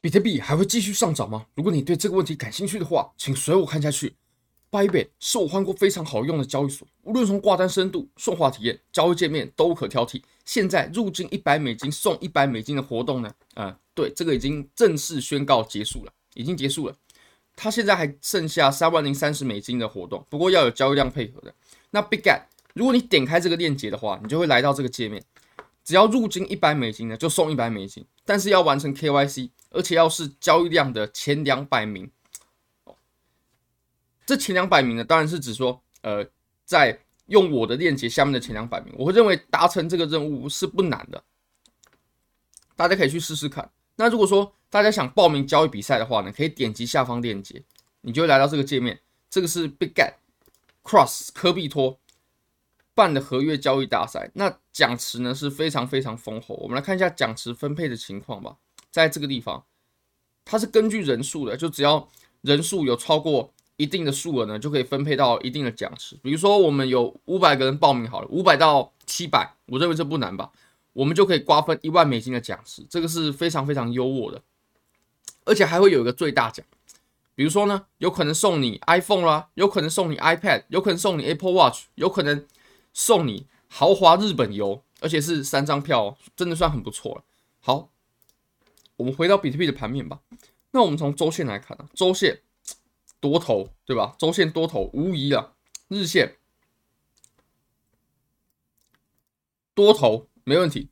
比特币还会继续上涨吗？如果你对这个问题感兴趣的话，请随我看下去。Bybit 是我换过非常好用的交易所，无论从挂单深度、顺滑体验、交易界面都无可挑剔。现在入金一百美金送一百美金的活动呢？啊、对，这个已经正式宣告结束了，已经结束了。它现在还剩下三万零三十美金的活动，不过要有交易量配合的。那 bigget，如果你点开这个链接的话，你就会来到这个界面。只要入金一百美金呢，就送一百美金，但是要完成 KYC，而且要是交易量的前两百名。这前两百名呢，当然是指说，呃，在用我的链接下面的前两百名，我会认为达成这个任务是不难的，大家可以去试试看。那如果说大家想报名交易比赛的话呢，可以点击下方链接，你就会来到这个界面。这个是 Big Get Cross 科币托。办的合约交易大赛，那奖池呢是非常非常丰厚。我们来看一下奖池分配的情况吧。在这个地方，它是根据人数的，就只要人数有超过一定的数额呢，就可以分配到一定的奖池。比如说，我们有五百个人报名好了，五百到七百，我认为这不难吧？我们就可以瓜分一万美金的奖池，这个是非常非常优渥的，而且还会有一个最大奖。比如说呢，有可能送你 iPhone 啦，有可能送你 iPad，有可能送你 Apple Watch，有可能。送你豪华日本游，而且是三张票，真的算很不错了。好，我们回到比特币的盘面吧。那我们从周线来看啊，周线多头对吧？周线多头无疑啊。日线多头没问题，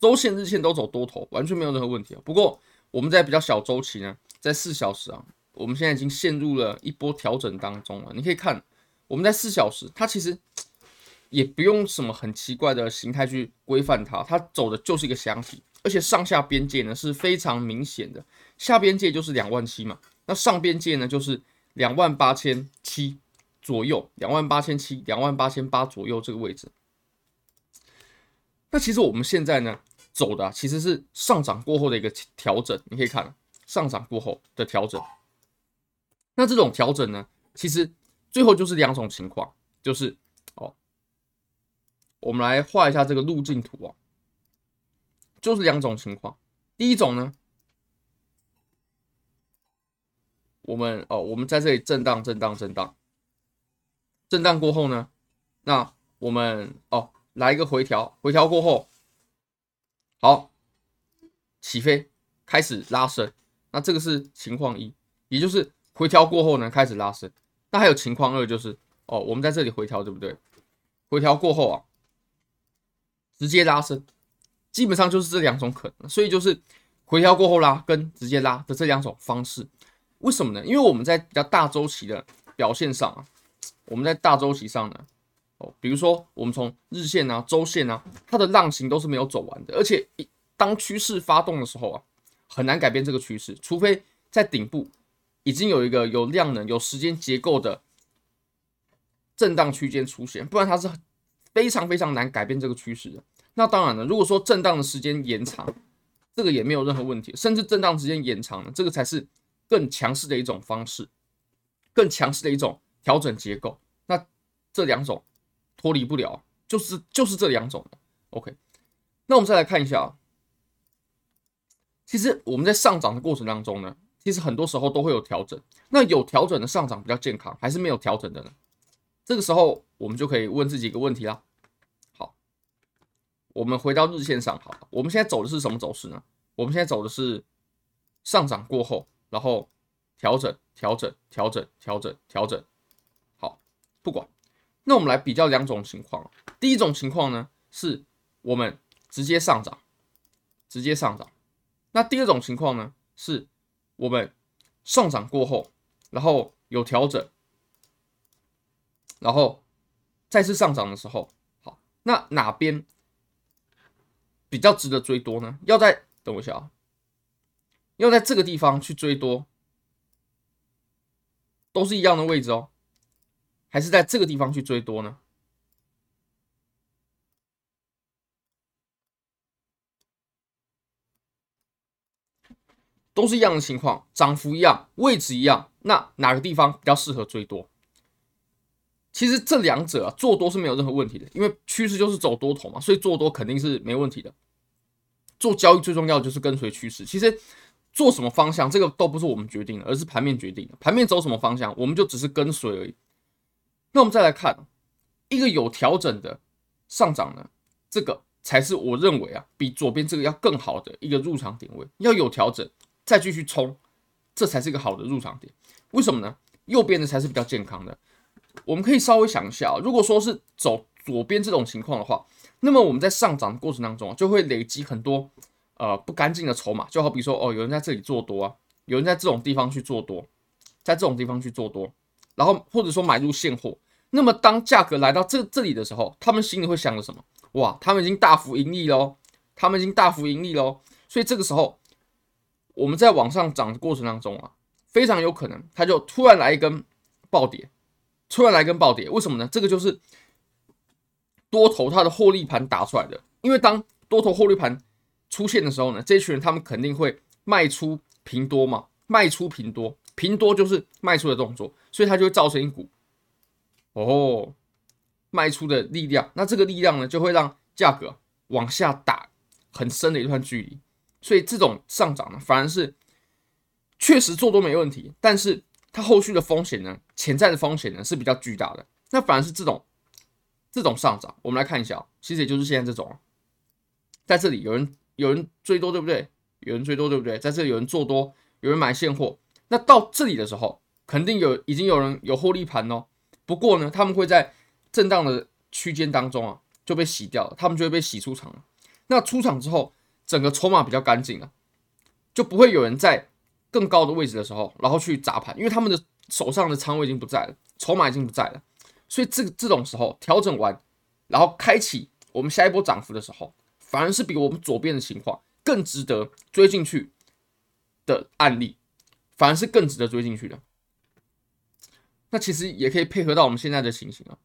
周线、日线都走多头，完全没有任何问题啊。不过我们在比较小周期呢，在四小时啊，我们现在已经陷入了一波调整当中了。你可以看，我们在四小时，它其实。也不用什么很奇怪的形态去规范它，它走的就是一个箱体，而且上下边界呢是非常明显的，下边界就是两万七嘛，那上边界呢就是两万八千七左右，两万八千七、两万八千八左右这个位置。那其实我们现在呢走的其实是上涨过后的一个调整，你可以看上涨过后的调整。那这种调整呢，其实最后就是两种情况，就是哦。我们来画一下这个路径图啊，就是两种情况。第一种呢，我们哦，我们在这里震荡、震荡、震荡，震荡过后呢，那我们哦来一个回调，回调过后，好，起飞，开始拉升。那这个是情况一，也就是回调过后呢开始拉升。那还有情况二，就是哦，我们在这里回调，对不对？回调过后啊。直接拉升，基本上就是这两种可能，所以就是回调过后拉跟直接拉的这两种方式。为什么呢？因为我们在比较大周期的表现上啊，我们在大周期上呢，哦，比如说我们从日线啊、周线啊，它的浪形都是没有走完的，而且当趋势发动的时候啊，很难改变这个趋势，除非在顶部已经有一个有量能、有时间结构的震荡区间出现，不然它是。非常非常难改变这个趋势的。那当然了，如果说震荡的时间延长，这个也没有任何问题。甚至震荡时间延长呢，这个才是更强势的一种方式，更强势的一种调整结构。那这两种脱离不了，就是就是这两种。OK，那我们再来看一下啊，其实我们在上涨的过程当中呢，其实很多时候都会有调整。那有调整的上涨比较健康，还是没有调整的呢？这个时候我们就可以问自己一个问题啦。我们回到日线上，好，我们现在走的是什么走势呢？我们现在走的是上涨过后，然后调整、调整、调整、调整、调整。好，不管。那我们来比较两种情况。第一种情况呢，是我们直接上涨，直接上涨。那第二种情况呢，是我们上涨过后，然后有调整，然后再次上涨的时候，好，那哪边？比较值得追多呢？要在等我一下啊，要在这个地方去追多，都是一样的位置哦，还是在这个地方去追多呢？都是一样的情况，涨幅一样，位置一样，那哪个地方比较适合追多？其实这两者啊，做多是没有任何问题的，因为趋势就是走多头嘛，所以做多肯定是没问题的。做交易最重要的就是跟随趋势。其实做什么方向，这个都不是我们决定的，而是盘面决定的。盘面走什么方向，我们就只是跟随而已。那我们再来看一个有调整的上涨呢，这个才是我认为啊，比左边这个要更好的一个入场点位。要有调整，再继续冲，这才是一个好的入场点。为什么呢？右边的才是比较健康的。我们可以稍微想一下，如果说是走左边这种情况的话，那么我们在上涨的过程当中就会累积很多呃不干净的筹码，就好比说哦，有人在这里做多啊，有人在这种地方去做多，在这种地方去做多，然后或者说买入现货。那么当价格来到这这里的时候，他们心里会想着什么？哇，他们已经大幅盈利喽，他们已经大幅盈利喽。所以这个时候我们在往上涨的过程当中啊，非常有可能他就突然来一根暴跌，突然来跟暴跌，为什么呢？这个就是。多头它的获利盘打出来的，因为当多头获利盘出现的时候呢，这群人他们肯定会卖出平多嘛，卖出平多，平多就是卖出的动作，所以它就会造成一股哦卖出的力量，那这个力量呢就会让价格往下打很深的一段距离，所以这种上涨呢反而是确实做多没问题，但是它后续的风险呢，潜在的风险呢是比较巨大的，那反而是这种。这种上涨，我们来看一下，其实也就是现在这种，在这里有人有人追多，对不对？有人追多，对不对？在这里有人做多，有人买现货。那到这里的时候，肯定有已经有人有获利盘哦。不过呢，他们会在震荡的区间当中啊就被洗掉了，他们就会被洗出场了。那出场之后，整个筹码比较干净了，就不会有人在更高的位置的时候，然后去砸盘，因为他们的手上的仓位已经不在了，筹码已经不在了。所以这这种时候调整完，然后开启我们下一波涨幅的时候，反而是比我们左边的情况更值得追进去的案例，反而是更值得追进去的。那其实也可以配合到我们现在的情形啊。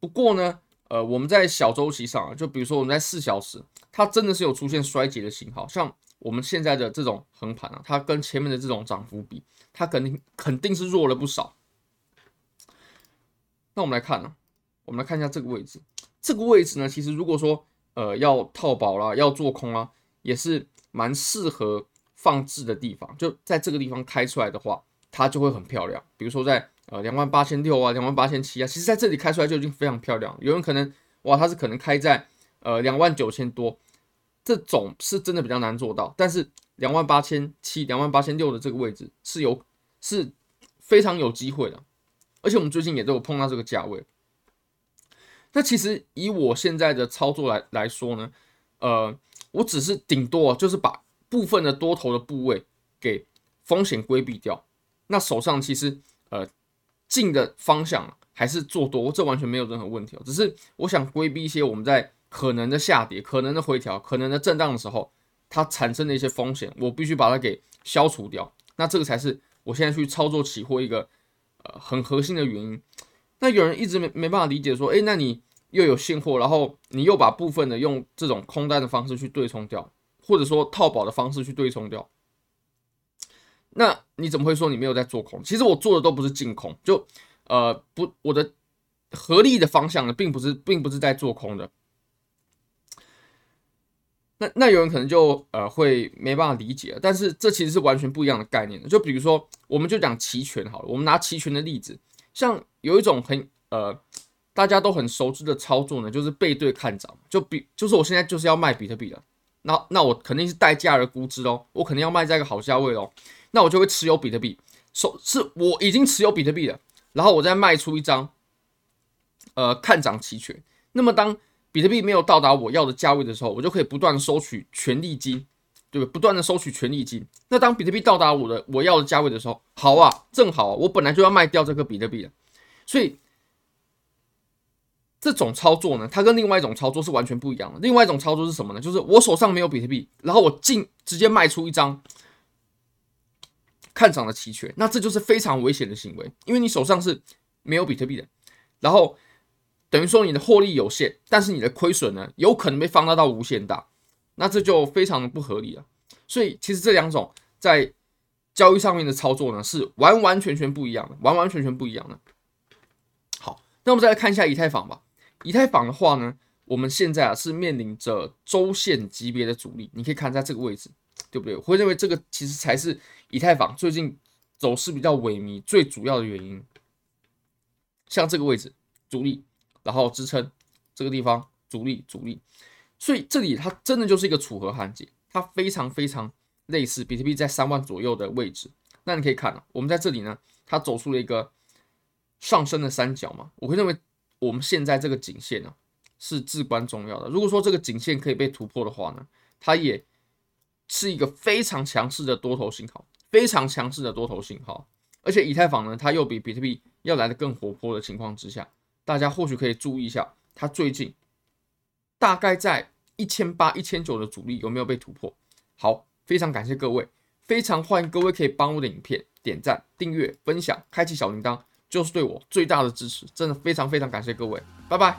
不过呢，呃，我们在小周期上啊，就比如说我们在四小时，它真的是有出现衰竭的信号，像我们现在的这种横盘啊，它跟前面的这种涨幅比，它肯定肯定是弱了不少。那我们来看呢、啊，我们来看一下这个位置。这个位置呢，其实如果说呃要套保啦，要做空啊，也是蛮适合放置的地方。就在这个地方开出来的话，它就会很漂亮。比如说在呃两万八千六啊，两万八千七啊，其实在这里开出来就已经非常漂亮。有人可能哇，它是可能开在呃两万九千多，这种是真的比较难做到。但是两万八千七、两万八千六的这个位置是有是非常有机会的。而且我们最近也都有碰到这个价位。那其实以我现在的操作来来说呢，呃，我只是顶多就是把部分的多头的部位给风险规避掉。那手上其实呃进的方向还是做多，这完全没有任何问题。只是我想规避一些我们在可能的下跌、可能的回调、可能的震荡的时候，它产生的一些风险，我必须把它给消除掉。那这个才是我现在去操作期货一个。呃，很核心的原因，那有人一直没没办法理解，说，哎，那你又有现货，然后你又把部分的用这种空单的方式去对冲掉，或者说套保的方式去对冲掉，那你怎么会说你没有在做空？其实我做的都不是净空，就呃不，我的合力的方向呢，并不是，并不是在做空的。那那有人可能就呃会没办法理解，但是这其实是完全不一样的概念的。就比如说，我们就讲期权好了，我们拿期权的例子，像有一种很呃大家都很熟知的操作呢，就是背对看涨。就比就是我现在就是要卖比特币了，那那我肯定是待价而沽之哦，我肯定要卖在一个好价位哦，那我就会持有比特币，手是我已经持有比特币了，然后我再卖出一张呃看涨期权。那么当比特币没有到达我要的价位的时候，我就可以不断收取权利金，对不对？不断的收取权利金。那当比特币到达我的我要的价位的时候，好啊，正好啊，我本来就要卖掉这个比特币了。所以这种操作呢，它跟另外一种操作是完全不一样的。另外一种操作是什么呢？就是我手上没有比特币，然后我进直接卖出一张看涨的期权，那这就是非常危险的行为，因为你手上是没有比特币的，然后。等于说你的获利有限，但是你的亏损呢，有可能被放大到无限大，那这就非常的不合理了。所以其实这两种在交易上面的操作呢，是完完全全不一样的，完完全全不一样的。好，那我们再来看一下以太坊吧。以太坊的话呢，我们现在啊是面临着周线级别的阻力，你可以看在这个位置，对不对？我会认为这个其实才是以太坊最近走势比较萎靡最主要的原因。像这个位置阻力，然后支撑这个地方阻力阻力，所以这里它真的就是一个楚河汉界，它非常非常类似比特币在三万左右的位置。那你可以看啊，我们在这里呢，它走出了一个上升的三角嘛，我会认为我们现在这个颈线呢是至关重要的。如果说这个颈线可以被突破的话呢，它也是一个非常强势的多头信号，非常强势的多头信号。而且以太坊呢，它又比比特币要来的更活泼的情况之下，大家或许可以注意一下，它最近大概在一千八、一千九的阻力有没有被突破？好，非常感谢各位，非常欢迎各位可以帮我的影片点赞、订阅、分享、开启小铃铛，就是对我最大的支持，真的非常非常感谢各位，拜拜。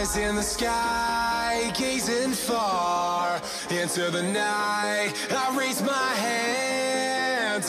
Eyes in the sky, gazing far into the night. I raise my hand.